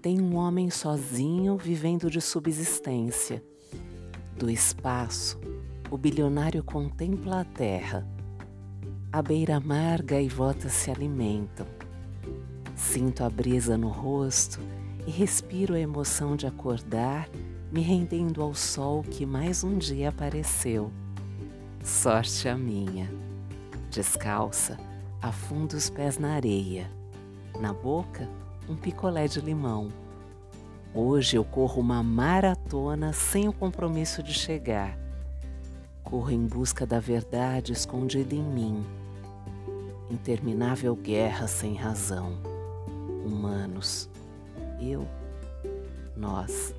Tem um homem sozinho vivendo de subsistência. Do espaço, o bilionário contempla a terra. A beira-mar gaivotas se alimentam. Sinto a brisa no rosto e respiro a emoção de acordar, me rendendo ao sol que mais um dia apareceu. Sorte a minha. Descalça, afunda os pés na areia. Na boca, um picolé de limão. Hoje eu corro uma maratona sem o compromisso de chegar. Corro em busca da verdade escondida em mim. Interminável guerra sem razão. Humanos. Eu. Nós.